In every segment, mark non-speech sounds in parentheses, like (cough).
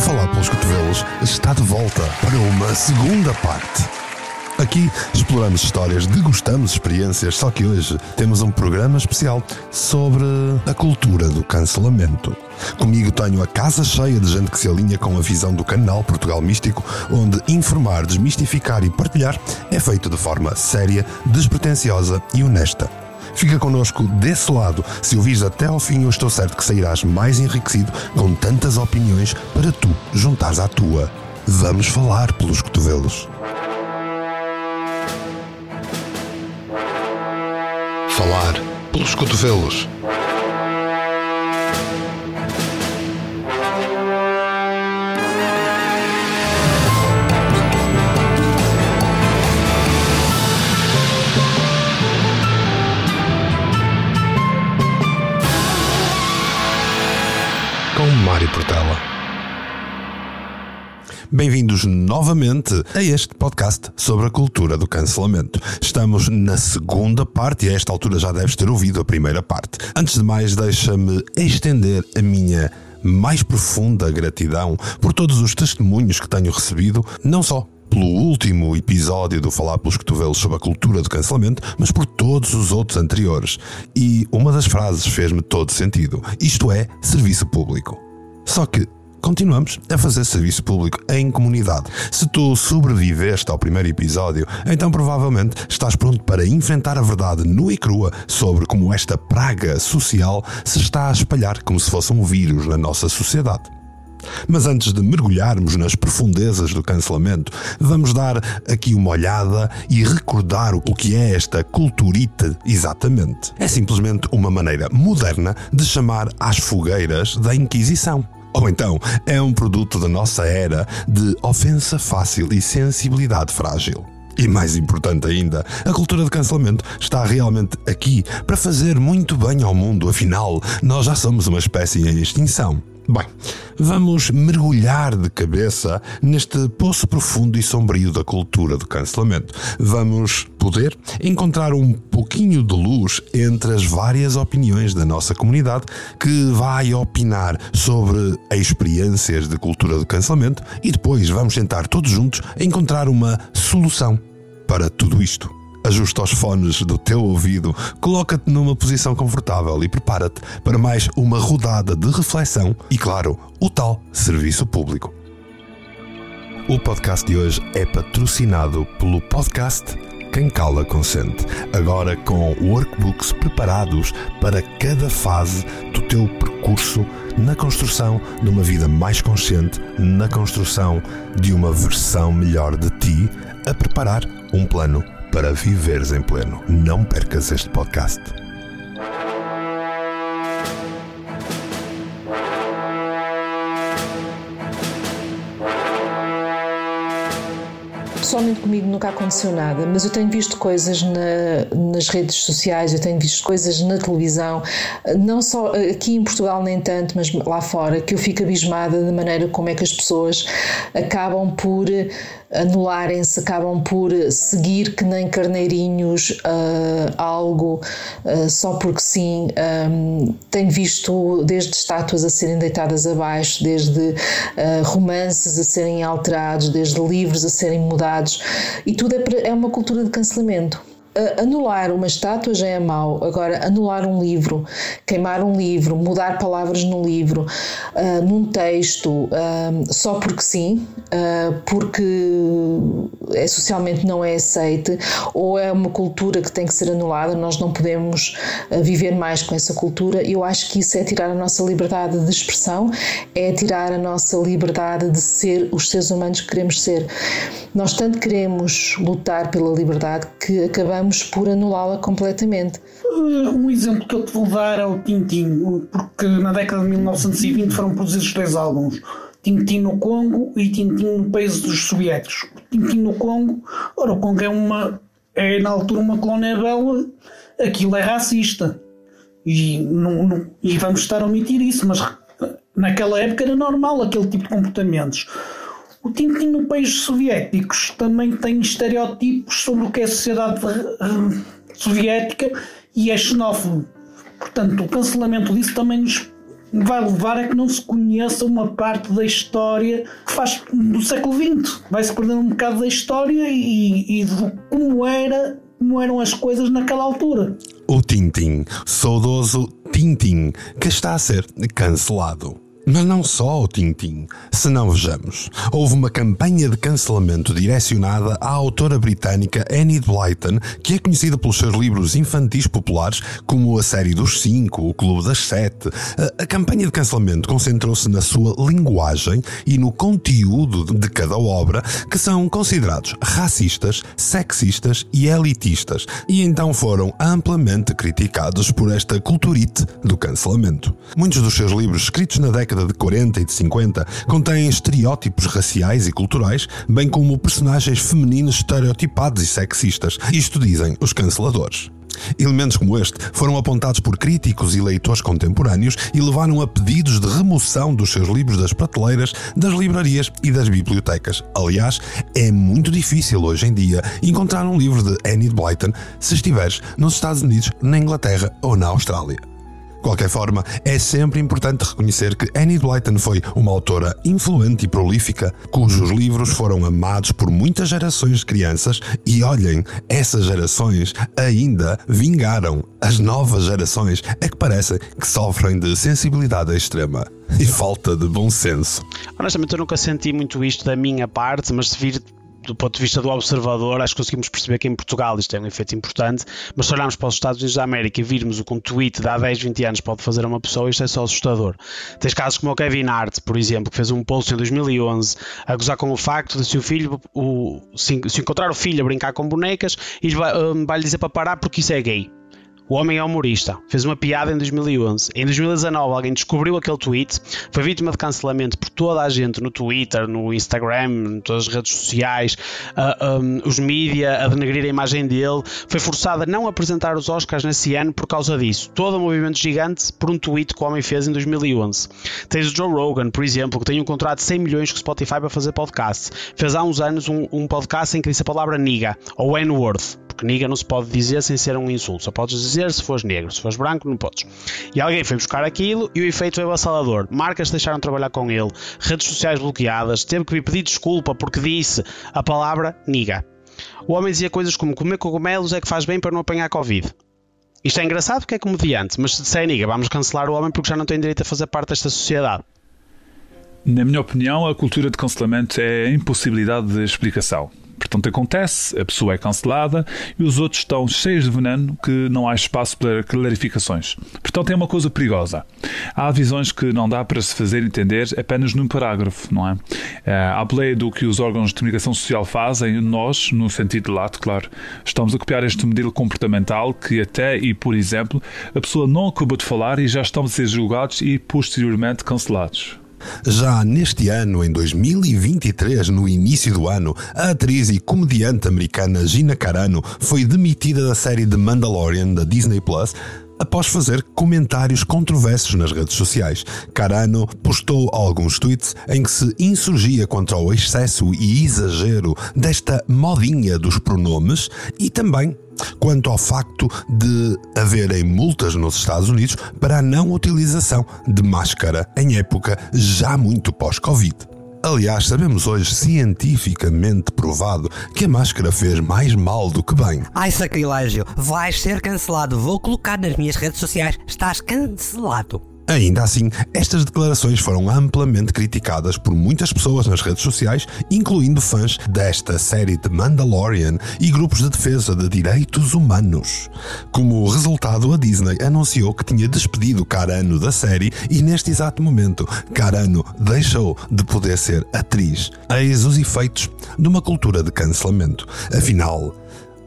Falar pelos Cotovelos está de volta para uma segunda parte. Aqui exploramos histórias, degustamos experiências, só que hoje temos um programa especial sobre a cultura do cancelamento. Comigo tenho a casa cheia de gente que se alinha com a visão do canal Portugal Místico, onde informar, desmistificar e partilhar é feito de forma séria, despretensiosa e honesta. Fica connosco desse lado. Se ouvires até ao fim, eu estou certo que sairás mais enriquecido com tantas opiniões para tu juntares à tua. Vamos falar pelos cotovelos. Falar pelos cotovelos. Bem-vindos novamente a este podcast sobre a cultura do cancelamento. Estamos na segunda parte e a esta altura já deves ter ouvido a primeira parte. Antes de mais, deixa-me estender a minha mais profunda gratidão por todos os testemunhos que tenho recebido, não só pelo último episódio do Falar pelos Cotovelos sobre a cultura do cancelamento, mas por todos os outros anteriores. E uma das frases fez-me todo sentido. Isto é serviço público. Só que continuamos a fazer serviço público em comunidade. Se tu sobreviveste ao primeiro episódio, então provavelmente estás pronto para enfrentar a verdade nua e crua sobre como esta praga social se está a espalhar como se fosse um vírus na nossa sociedade. Mas antes de mergulharmos nas profundezas do cancelamento, vamos dar aqui uma olhada e recordar o que é esta culturita exatamente. É simplesmente uma maneira moderna de chamar às fogueiras da Inquisição. Ou então é um produto da nossa era de ofensa fácil e sensibilidade frágil. E mais importante ainda, a cultura de cancelamento está realmente aqui para fazer muito bem ao mundo, afinal, nós já somos uma espécie em extinção. Bem, vamos mergulhar de cabeça neste poço profundo e sombrio da cultura do cancelamento. Vamos poder encontrar um pouquinho de luz entre as várias opiniões da nossa comunidade que vai opinar sobre experiências de cultura do cancelamento e depois vamos tentar todos juntos encontrar uma solução para tudo isto. Ajusta os fones do teu ouvido, coloca-te numa posição confortável e prepara-te para mais uma rodada de reflexão e, claro, o tal serviço público. O podcast de hoje é patrocinado pelo podcast Quem Cala Consente, agora com workbooks preparados para cada fase do teu percurso na construção de uma vida mais consciente, na construção de uma versão melhor de ti, a preparar um plano para viveres em pleno. Não percas este podcast. Pessoalmente comigo nunca aconteceu nada, mas eu tenho visto coisas na, nas redes sociais, eu tenho visto coisas na televisão, não só aqui em Portugal nem tanto, mas lá fora, que eu fico abismada da maneira como é que as pessoas acabam por anularem-se, acabam por seguir que nem carneirinhos uh, algo uh, só porque sim. Um, tenho visto desde estátuas a serem deitadas abaixo, desde uh, romances a serem alterados, desde livros a serem mudados, e tudo é, é uma cultura de cancelamento anular uma estátua já é mau, agora anular um livro, queimar um livro, mudar palavras no livro, uh, num texto, uh, só porque sim, uh, porque é socialmente não é aceite, ou é uma cultura que tem que ser anulada, nós não podemos viver mais com essa cultura. Eu acho que isso é tirar a nossa liberdade de expressão, é tirar a nossa liberdade de ser os seres humanos que queremos ser. Nós tanto queremos lutar pela liberdade que acabamos por anulá-la completamente. Um exemplo que eu te vou dar é o Tintin, porque na década de 1920 foram produzidos dois álbuns. Tintin no Congo e Tintin no país dos soviéticos. Tintin no Congo, ora, o Congo é uma é na altura uma colónia bela, aquilo é racista. E, não, não, e vamos estar a omitir isso, mas naquela época era normal aquele tipo de comportamentos. O Tintin no país soviéticos também tem estereótipos sobre o que é a sociedade uh, soviética e é xenófobo. Portanto, o cancelamento disso também nos vai levar a que não se conheça uma parte da história que faz do século XX. Vai-se perder um bocado da história e, e de como era como eram as coisas naquela altura. O Tintim, saudoso Tintim, que está a ser cancelado. Mas não só o Tintim. Se não vejamos, houve uma campanha de cancelamento direcionada à autora britânica Annie Blyton, que é conhecida pelos seus livros infantis populares, como a série dos Cinco, o Clube das Sete. A, a campanha de cancelamento concentrou-se na sua linguagem e no conteúdo de cada obra, que são considerados racistas, sexistas e elitistas, e então foram amplamente criticados por esta culturite do cancelamento. Muitos dos seus livros escritos na década década de 40 e de 50 contém estereótipos raciais e culturais, bem como personagens femininos estereotipados e sexistas. Isto dizem os canceladores. Elementos como este foram apontados por críticos e leitores contemporâneos e levaram a pedidos de remoção dos seus livros das prateleiras, das livrarias e das bibliotecas. Aliás, é muito difícil hoje em dia encontrar um livro de Annie Blyton se estiveres nos Estados Unidos, na Inglaterra ou na Austrália qualquer forma, é sempre importante reconhecer que Annie Blyton foi uma autora influente e prolífica, cujos livros foram amados por muitas gerações de crianças e olhem, essas gerações ainda vingaram. As novas gerações é que parecem que sofrem de sensibilidade extrema e falta de bom senso. Honestamente, eu nunca senti muito isto da minha parte, mas se vir do ponto de vista do observador, acho que conseguimos perceber que em Portugal isto tem um efeito importante, mas se olharmos para os Estados Unidos da América e virmos o que um tweet de há 10, 20 anos pode fazer a uma pessoa, isto é só assustador. Tens casos como o Kevin Hart, por exemplo, que fez um post em 2011 a gozar com o facto de se o filho, o, se, se encontrar o filho a brincar com bonecas, e vai, um, vai lhe dizer para parar porque isso é gay. O homem é humorista. Fez uma piada em 2011. Em 2019, alguém descobriu aquele tweet, foi vítima de cancelamento por toda a gente no Twitter, no Instagram, em todas as redes sociais, um, os mídia a denegrir a imagem dele. Foi forçado a não apresentar os Oscars nesse ano por causa disso. Todo o movimento gigante por um tweet que o homem fez em 2011. Tens o Joe Rogan, por exemplo, que tem um contrato de 100 milhões com o Spotify para fazer podcast. Fez há uns anos um, um podcast em que disse a palavra niga, ou N-word porque niga não se pode dizer sem ser um insulto. Só podes dizer se fores negro, se fores branco, não podes. E alguém foi buscar aquilo e o efeito foi avassalador. Marcas deixaram de trabalhar com ele, redes sociais bloqueadas, teve que vir pedir desculpa porque disse a palavra niga. O homem dizia coisas como comer cogumelos é que faz bem para não apanhar Covid. Isto é engraçado porque é comediante, mas se disser niga, vamos cancelar o homem porque já não tem direito a fazer parte desta sociedade. Na minha opinião, a cultura de cancelamento é a impossibilidade de explicação. Portanto, acontece, a pessoa é cancelada e os outros estão cheios de veneno que não há espaço para clarificações. Portanto, é uma coisa perigosa. Há visões que não dá para se fazer entender apenas num parágrafo, não é? À boleia do que os órgãos de comunicação social fazem, nós, no sentido de lato, claro, estamos a copiar este modelo comportamental que até e, por exemplo, a pessoa não acabou de falar e já estamos a ser julgados e posteriormente cancelados. Já neste ano, em 2023, no início do ano, a atriz e comediante americana Gina Carano foi demitida da série The Mandalorian da Disney Plus após fazer comentários controversos nas redes sociais. Carano postou alguns tweets em que se insurgia contra o excesso e exagero desta modinha dos pronomes e também quanto ao facto de haverem multas nos Estados Unidos para a não utilização de máscara em época já muito pós-Covid. Aliás, sabemos hoje cientificamente provado que a máscara fez mais mal do que bem. Ai, sacrilégio, vais ser cancelado. Vou colocar nas minhas redes sociais. Estás cancelado. Ainda assim, estas declarações foram amplamente criticadas por muitas pessoas nas redes sociais, incluindo fãs desta série de Mandalorian e grupos de defesa de direitos humanos. Como resultado, a Disney anunciou que tinha despedido Carano da série e, neste exato momento, Carano deixou de poder ser atriz. Eis os efeitos de uma cultura de cancelamento. Afinal,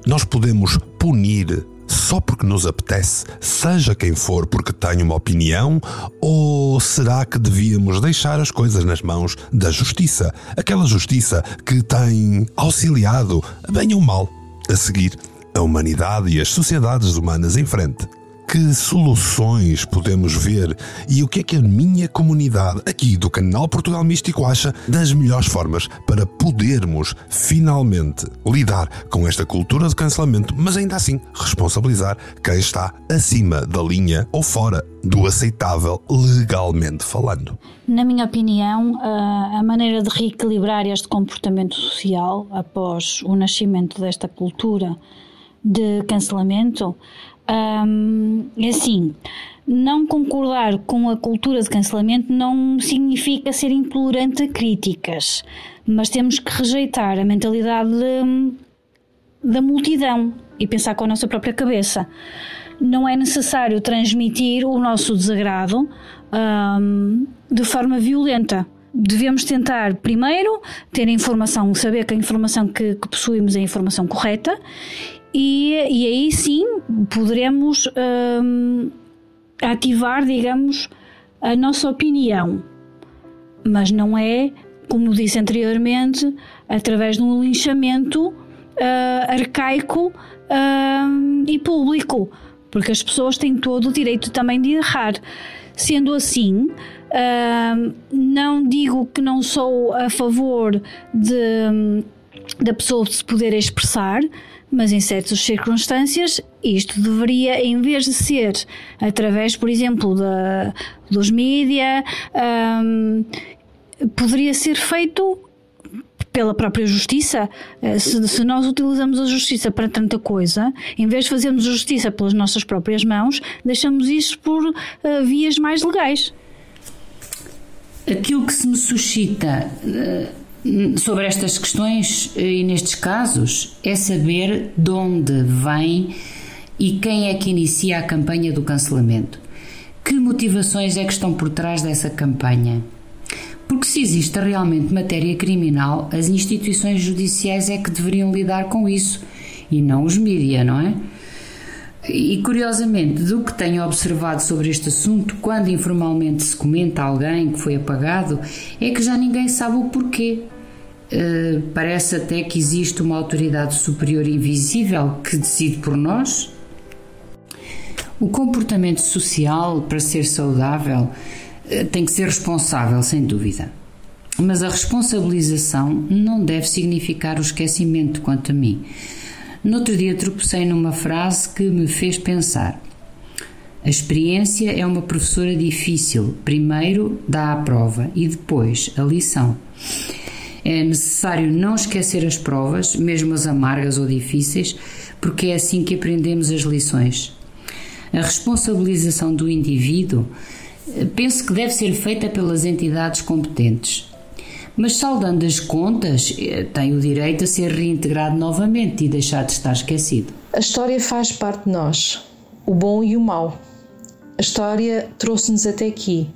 nós podemos punir só porque nos apetece, seja quem for porque tem uma opinião, ou será que devíamos deixar as coisas nas mãos da justiça? Aquela justiça que tem auxiliado, bem ou mal, a seguir a humanidade e as sociedades humanas em frente. Que soluções podemos ver e o que é que a minha comunidade aqui do canal Portugal Místico acha das melhores formas para podermos finalmente lidar com esta cultura de cancelamento, mas ainda assim responsabilizar quem está acima da linha ou fora do aceitável legalmente falando. Na minha opinião, a maneira de reequilibrar este comportamento social após o nascimento desta cultura de cancelamento é assim. Não concordar com a cultura de cancelamento não significa ser intolerante a críticas, mas temos que rejeitar a mentalidade de, da multidão e pensar com a nossa própria cabeça não é necessário transmitir o nosso desagrado um, de forma violenta. Devemos tentar, primeiro, ter a informação, saber que a informação que, que possuímos é a informação correta e, e aí sim poderemos um, ativar, digamos, a nossa opinião. Mas não é, como disse anteriormente, através de um linchamento uh, arcaico uh, e público porque as pessoas têm todo o direito também de errar. Sendo assim, uh, não digo que não sou a favor de, da pessoa se poder expressar, mas em certas circunstâncias isto deveria, em vez de ser através, por exemplo, da, dos mídia, um, poderia ser feito pela própria justiça, eh, se, se, nós utilizamos a justiça para tanta coisa, em vez de fazermos justiça pelas nossas próprias mãos, deixamos isso por uh, vias mais legais. Aquilo que se me suscita uh, sobre estas questões e nestes casos é saber de onde vem e quem é que inicia a campanha do cancelamento. Que motivações é que estão por trás dessa campanha? Porque se existe realmente matéria criminal, as instituições judiciais é que deveriam lidar com isso e não os mídia, não é? E curiosamente, do que tenho observado sobre este assunto, quando informalmente se comenta alguém que foi apagado, é que já ninguém sabe o porquê. Uh, parece até que existe uma autoridade superior invisível que decide por nós. O comportamento social, para ser saudável, tem que ser responsável, sem dúvida. Mas a responsabilização não deve significar o esquecimento, quanto a mim. No outro dia tropecei numa frase que me fez pensar. A experiência é uma professora difícil. Primeiro dá a prova e depois a lição. É necessário não esquecer as provas, mesmo as amargas ou difíceis, porque é assim que aprendemos as lições. A responsabilização do indivíduo penso que deve ser feita pelas entidades competentes. Mas saldando as contas, eh, tem o direito a ser reintegrado novamente e deixar de estar esquecido. A história faz parte de nós, o bom e o mau. A história trouxe-nos até aqui.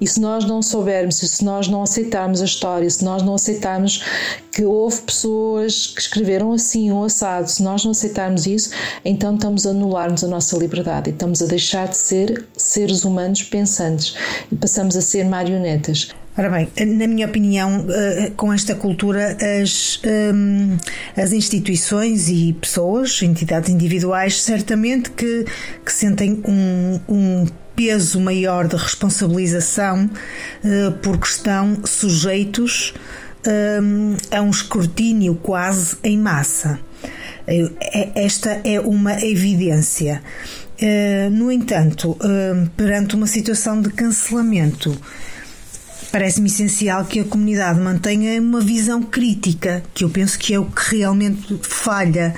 E se nós não soubermos, se nós não aceitarmos a história, se nós não aceitarmos que houve pessoas que escreveram assim, um assado, se nós não aceitarmos isso, então estamos a anular-nos a nossa liberdade e estamos a deixar de ser seres humanos pensantes e passamos a ser marionetas. Ora bem, na minha opinião, eh, com esta cultura, as, ehm, as instituições e pessoas, entidades individuais, certamente que, que sentem um, um peso maior de responsabilização eh, porque estão sujeitos ehm, a um escrutínio quase em massa. Eh, esta é uma evidência. No entanto, perante uma situação de cancelamento, parece-me essencial que a comunidade mantenha uma visão crítica, que eu penso que é o que realmente falha.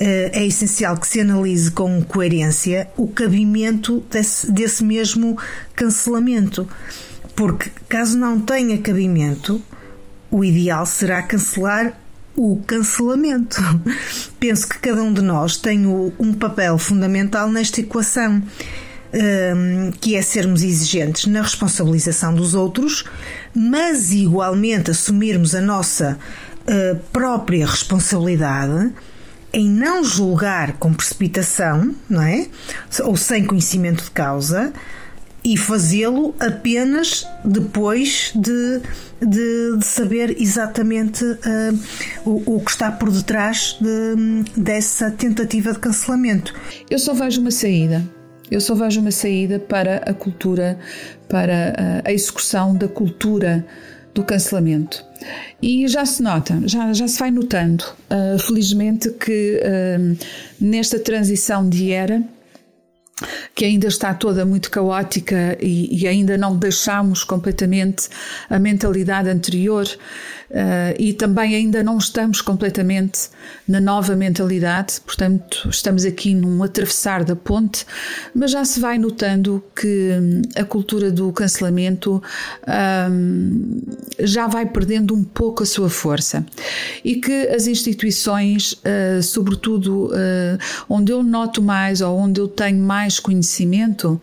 Eh, é essencial que se analise com coerência o cabimento desse, desse mesmo cancelamento. Porque, caso não tenha cabimento, o ideal será cancelar o cancelamento. (laughs) Penso que cada um de nós tem um papel fundamental nesta equação que é sermos exigentes na responsabilização dos outros, mas igualmente assumirmos a nossa uh, própria responsabilidade em não julgar com precipitação, não é? Ou sem conhecimento de causa e fazê-lo apenas depois de, de, de saber exatamente uh, o, o, que está por detrás de, dessa tentativa de cancelamento. Eu só vejo uma saída Eu só vejo uma saída para a cultura, para a execução da cultura do cancelamento. E já se nota, já, já se vai notando, uh, felizmente, que uh, nesta transição de era, que ainda está toda muito caótica e, e ainda não deixamos completamente a mentalidade anterior, Uh, e também ainda não estamos completamente na nova mentalidade, portanto, estamos aqui num atravessar da ponte, mas já se vai notando que hum, a cultura do cancelamento um, já vai perdendo um pouco a sua força. E que as instituições, uh, sobretudo uh, onde eu noto mais ou onde eu tenho mais conhecimento,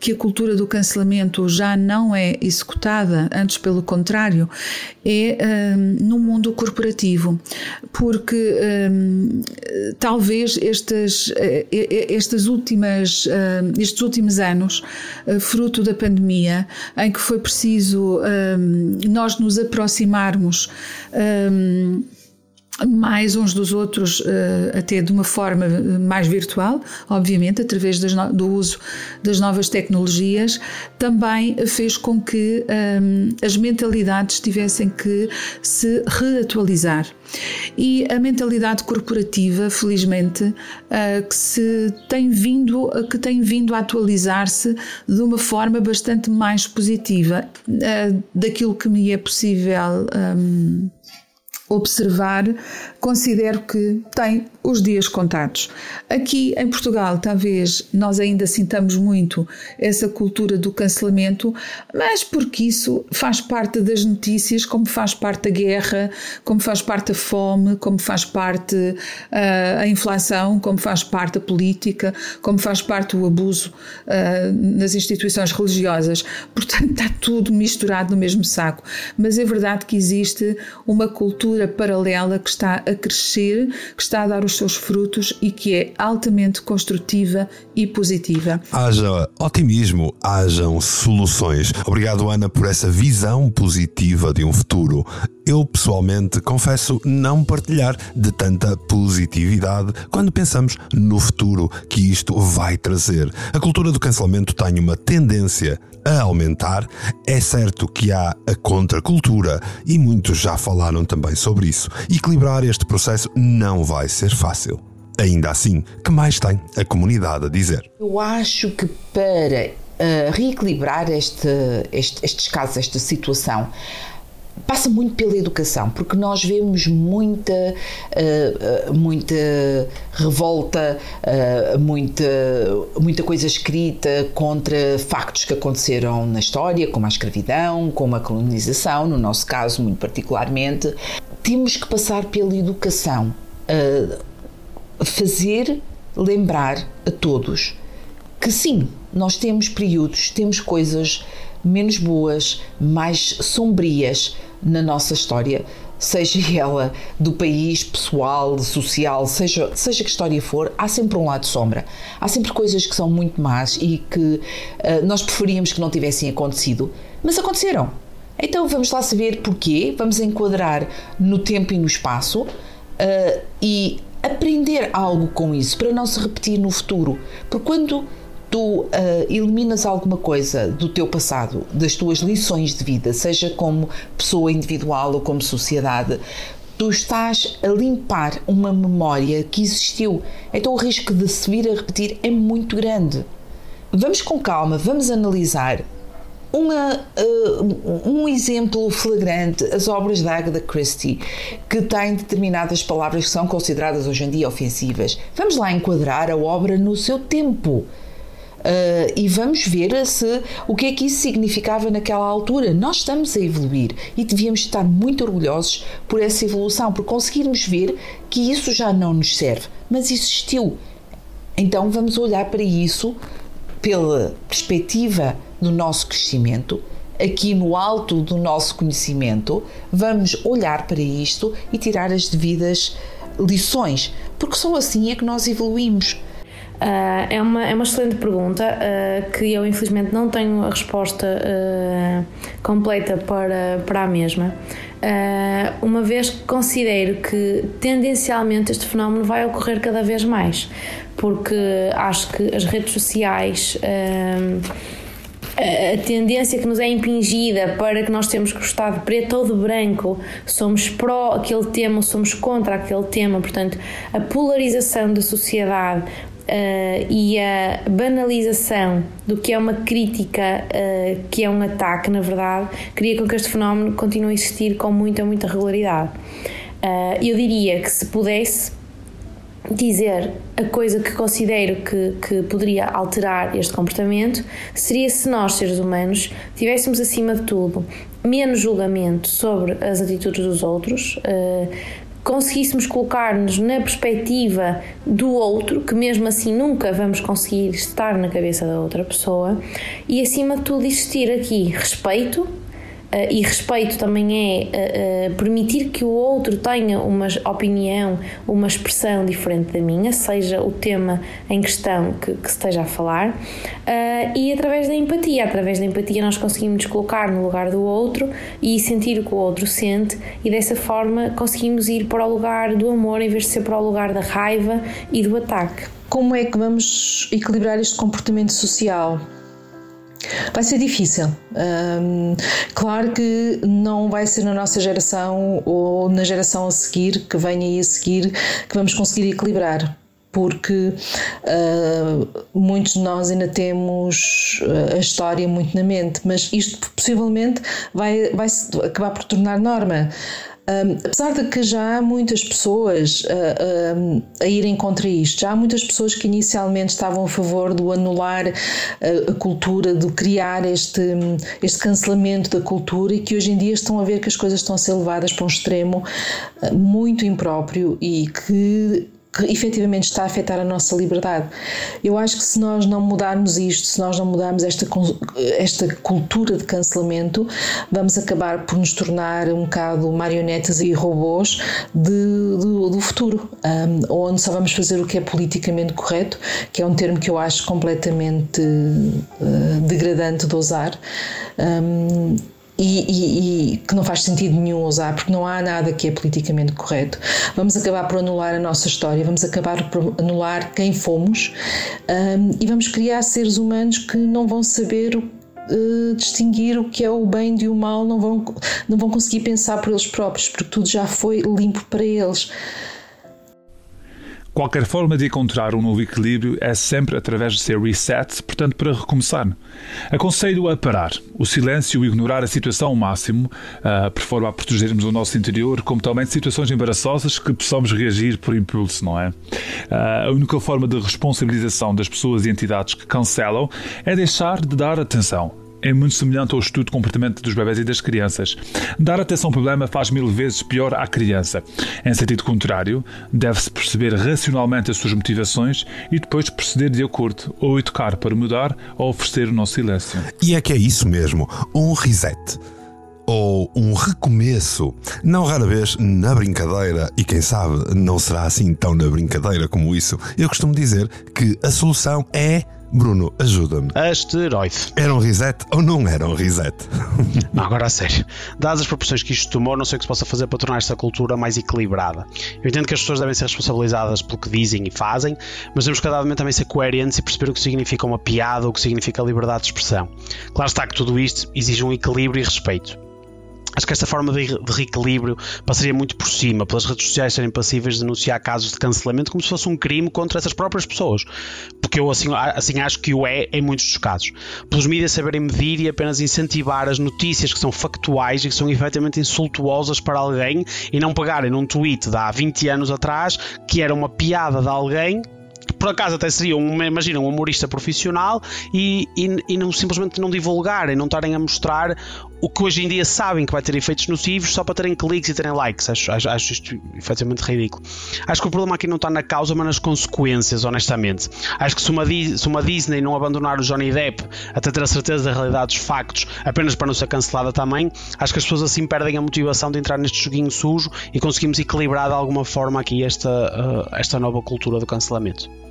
que a cultura do cancelamento já não é executada, antes pelo contrário, é um, no mundo corporativo, porque um, talvez estas, eh, estas últimas, um, estes últimos anos, uh, fruto da pandemia, em que foi preciso nós nos aproximarmos mais uns dos outros, eh, até de uma forma mais virtual, obviamente, através do uso das novas tecnologias, também fez com que um, as mentalidades tivessem que se reatualizar. E a mentalidade corporativa, felizmente, uh, que se tem vindo, que tem vindo a atualizar-se de uma forma bastante mais positiva uh, daquilo que me é possível. Um, observar, considero que tem os dias contados. Aqui em Portugal, talvez nós ainda sintamos muito essa cultura do cancelamento, mas porque isso faz parte das notícias, como faz parte da guerra, como faz parte a fome, como faz parte uh, a inflação, como faz parte a política, como faz parte o abuso uh, nas instituições religiosas. Portanto, está tudo misturado no mesmo saco. Mas é verdade que existe uma cultura paralela que está a crescer, que está a dar os seus frutos e que é altamente construtiva e positiva. Haja otimismo, hajam soluções. Obrigado, Ana, por essa visão positiva de um futuro. Eu, pessoalmente, confesso não partilhar de tanta positividade quando pensamos no futuro que isto vai trazer. A cultura do cancelamento tem uma tendência a aumentar. É certo que há a contracultura e muitos já falaram também sobre isso. Equilibrar este processo não vai ser fácil. Ainda assim, que mais tem a comunidade a dizer? Eu acho que para uh, reequilibrar este, este, estes casos, esta situação, passa muito pela educação, porque nós vemos muita, uh, muita revolta, uh, muita, muita coisa escrita contra factos que aconteceram na história, como a escravidão, como a colonização, no nosso caso, muito particularmente. Temos que passar pela educação, uh, fazer lembrar a todos que sim, nós temos períodos, temos coisas menos boas, mais sombrias, na nossa história, seja (laughs) ela do país, pessoal, social, seja, seja que história for, há sempre um lado de sombra. Há sempre coisas que são muito más e que uh, nós preferíamos que não tivessem acontecido, mas aconteceram. Então vamos lá saber porquê, vamos enquadrar no tempo e no espaço uh, e aprender algo com isso para não se repetir no futuro. Porque quando tu uh, eliminas alguma coisa do teu passado, das tuas lições de vida, seja como pessoa individual ou como sociedade, tu estás a limpar uma memória que existiu. Então o risco de se vir a repetir é muito grande. Vamos com calma, vamos analisar. Uma, uh, um exemplo flagrante, as obras da Agatha Christie, que têm determinadas palavras que são consideradas hoje em dia ofensivas. Vamos lá enquadrar a obra no seu tempo e vamos ver se o que é que isso significava naquela altura. Nós estamos a evoluir e devíamos estar muito orgulhosos por essa evolução, por conseguirmos ver que isso já não nos serve, mas existiu. Então vamos olhar para isso pela perspectiva do nosso crescimento, aqui no alto do nosso conhecimento, vamos olhar para isto e tirar as devidas lições, porque só assim é que nós evoluímos. Uh, é, uma, é uma excelente pergunta uh, que eu infelizmente não tenho a resposta uh, completa para, para a mesma. uma vez que considero que tendencialmente este fenómeno vai ocorrer cada vez mais, porque acho que as redes sociais a tendência que nos é impingida para que nós temos que gostar de preto ou de branco, somos pró aquele tema, somos contra aquele tema, portanto, a polarização da sociedade uh, e a banalização do que é uma crítica, uh, que é um ataque, na verdade, cria com que este fenómeno continue a existir com muita, muita regularidade. Uh, eu diria que se pudesse dizer a coisa que considero que, que poderia alterar este comportamento seria se nós, seres humanos, tivéssemos acima de tudo menos julgamento sobre as atitudes dos outros, conseguíssemos colocar-nos na perspectiva do outro, que mesmo assim nunca vamos conseguir estar na cabeça da outra pessoa, e acima de tudo existir aqui respeito Uh, e respeito também é uh, uh, permitir que o outro tenha uma opinião, uma expressão diferente da minha, seja o tema em questão que, que esteja a falar, e através da empatia. Através da empatia, nós conseguimos colocar no lugar do outro e sentir o que o outro sente, e dessa forma conseguimos ir para o lugar do amor em vez de ser para o lugar da raiva e do ataque. Como é que vamos equilibrar este comportamento social? Vai ser difícil. Um, claro que não vai ser na nossa geração ou na geração a seguir, que venha aí a seguir, que vamos conseguir equilibrar. Porque uh, muitos de nós ainda temos ah, a história muito na mente, mas isto possivelmente vai, vai acabar por tornar norma. Um, apesar de que já há muitas pessoas uh, a irem contra isto, já há muitas pessoas que inicialmente estavam a favor do anular a, a cultura, de criar este, este cancelamento da cultura e que hoje em dia estão a ver que as coisas estão a ser levadas para um extremo uh, muito impróprio e que que efetivamente está a afetar a nossa liberdade. Eu acho que se nós não mudarmos isto, se nós não mudarmos esta, esta cultura de cancelamento, vamos acabar por nos tornar um bocado marionetas e robôs de, do, do futuro, um, onde só vamos fazer o que é politicamente correto, que é um termo que eu acho completamente uh, degradante de usar. Um, e, e, e, que não faz sentido nenhum usar, porque não há nada que é politicamente correto. Vamos acabar por anular a nossa história, vamos acabar por anular quem fomos um, e vamos criar seres humanos que não vão saber uh, distinguir o que é o bem de o mal, não vão, não vão conseguir pensar por eles próprios, porque tudo já foi limpo para eles. Qualquer forma de encontrar um novo equilíbrio é sempre através de ser reset, portanto, para recomeçar. Aconselho a parar, o silêncio e ignorar a situação ao máximo, uh, por forma a protegermos o nosso interior, como também de situações embaraçosas que possamos reagir por impulso, não é? Uh, a única forma de responsabilização das pessoas e entidades que cancelam é deixar de dar atenção é muito semelhante ao estudo de comportamento dos bebés e das crianças. Dar atenção ao problema faz mil vezes pior à criança. Em sentido contrário, deve-se perceber racionalmente as suas motivações e depois proceder de acordo, ou educar para mudar, ou oferecer o nosso silêncio. E é que é isso mesmo, um reset ou um recomeço, não rara vez na brincadeira, e quem sabe não será assim tão na brincadeira como isso, eu costumo dizer que a solução é Bruno, ajuda-me. Asteroide. Era um reset ou não era um reset? não, agora a sério. Dadas as proporções que isto tomou, não sei o que se possa fazer para tornar esta cultura mais equilibrada. Eu entendo que as pessoas devem ser responsabilizadas pelo que dizem e fazem, mas temos cada vez também ser coerentes e perceber o que significa uma piada ou o que significa liberdade de expressão. Claro está que tudo isto exige um equilíbrio e respeito. Acho que esta forma de, de reequilíbrio passaria muito por cima, pelas redes sociais serem passíveis de denunciar casos de cancelamento como se fosse um crime contra essas próprias pessoas. Porque eu assim, assim acho que o é em muitos dos casos. Pelos mídias saberem medir e apenas incentivar as notícias que são factuais e que são efetivamente insultuosas para alguém e não pegarem num tweet de há 20 anos atrás que era uma piada de alguém por acaso até seria um, imagina, um humorista profissional e, e, e, não, simplesmente não divulgarem, não estarem a mostrar o que hoje em dia sabem que vai ter efeitos nocivos só para terem cliques e terem likes. Acho, acho, acho isto efetivamente ridículo. Acho que o problema aqui não está na causa, mas nas consequências, honestamente. Acho que se uma, se uma Disney não abandonar o Johnny Depp até ter a certeza da realidade dos factos apenas para não ser cancelada também, acho que as pessoas assim perdem a motivação de entrar neste joguinho sujo e conseguimos equilibrar de alguma forma aqui esta, uh, esta nova cultura do cancelamento.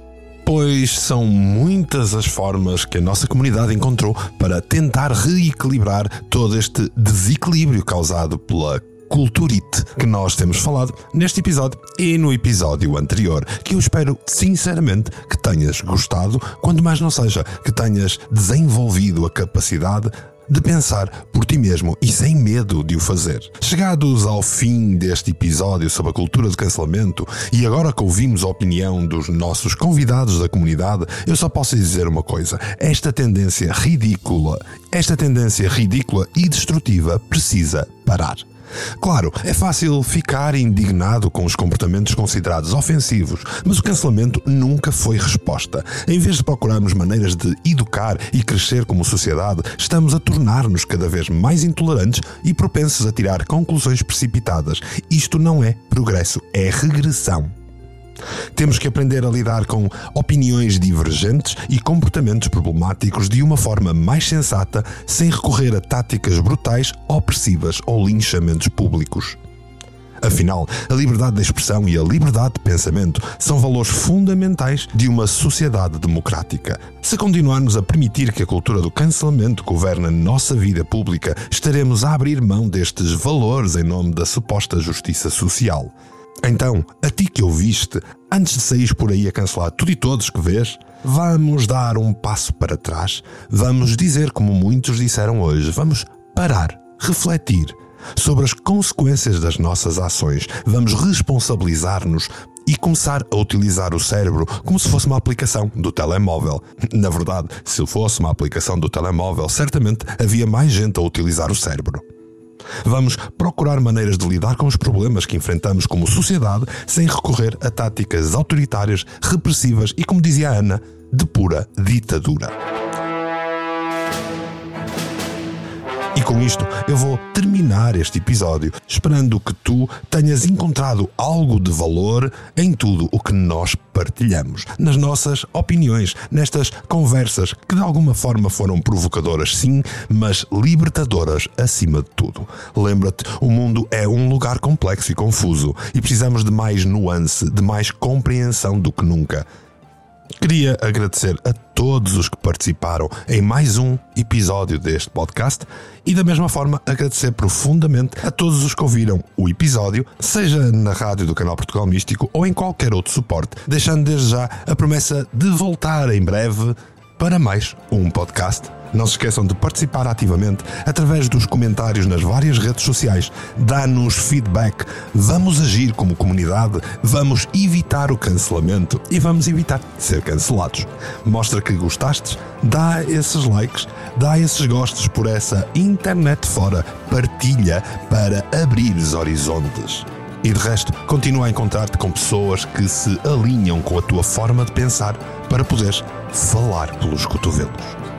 Pois são muitas as formas que a nossa comunidade encontrou para tentar reequilibrar todo este desequilíbrio causado pela culturite que nós temos falado neste episódio e no episódio anterior, que eu espero sinceramente que tenhas gostado, quando mais não seja que tenhas desenvolvido a capacidade de pensar por ti mesmo e sem medo de o fazer. Chegados ao fim deste episódio sobre a cultura do cancelamento e agora que ouvimos a opinião dos nossos convidados da comunidade, eu só posso dizer uma coisa: esta tendência ridícula, esta tendência ridícula e destrutiva precisa parar. Claro, é fácil ficar indignado com os comportamentos considerados ofensivos, mas o cancelamento nunca foi resposta. Em vez de procurarmos maneiras de educar e crescer como sociedade, estamos a tornar-nos cada vez mais intolerantes e propensos a tirar conclusões precipitadas. Isto não é progresso, é regressão. Temos que aprender a lidar com opiniões divergentes e comportamentos problemáticos de uma forma mais sensata, sem recorrer a táticas brutais, opressivas ou linchamentos públicos. Afinal, a liberdade de expressão e a liberdade de pensamento são valores fundamentais de uma sociedade democrática. Se continuarmos a permitir que a cultura do cancelamento governe a nossa vida pública, estaremos a abrir mão destes valores em nome da suposta justiça social. Então, a ti que ouviste, antes de sair por aí a cancelar tudo e todos que vês, vamos dar um passo para trás, vamos dizer como muitos disseram hoje, vamos parar, refletir sobre as consequências das nossas ações, vamos responsabilizar-nos e começar a utilizar o cérebro como se fosse uma aplicação do telemóvel. Na verdade, se fosse uma aplicação do telemóvel, certamente havia mais gente a utilizar o cérebro. Vamos procurar maneiras de lidar com os problemas que enfrentamos como sociedade sem recorrer a táticas autoritárias, repressivas e, como dizia a Ana, de pura ditadura. E com isto eu vou terminar este episódio, esperando que tu tenhas encontrado algo de valor em tudo o que nós partilhamos, nas nossas opiniões, nestas conversas que de alguma forma foram provocadoras, sim, mas libertadoras acima de tudo. Lembra-te, o mundo é um lugar complexo e confuso e precisamos de mais nuance, de mais compreensão do que nunca. Queria agradecer a todos os que participaram em mais um episódio deste podcast e, da mesma forma, agradecer profundamente a todos os que ouviram o episódio, seja na rádio do canal Portugal Místico ou em qualquer outro suporte, deixando desde já a promessa de voltar em breve para mais um podcast não se esqueçam de participar ativamente através dos comentários nas várias redes sociais. Dá-nos feedback. Vamos agir como comunidade, vamos evitar o cancelamento e vamos evitar ser cancelados. Mostra que gostaste, dá esses likes, dá esses gostos por essa internet fora, partilha para abrir horizontes. E de resto, continua a encontrar-te com pessoas que se alinham com a tua forma de pensar para poderes falar pelos cotovelos.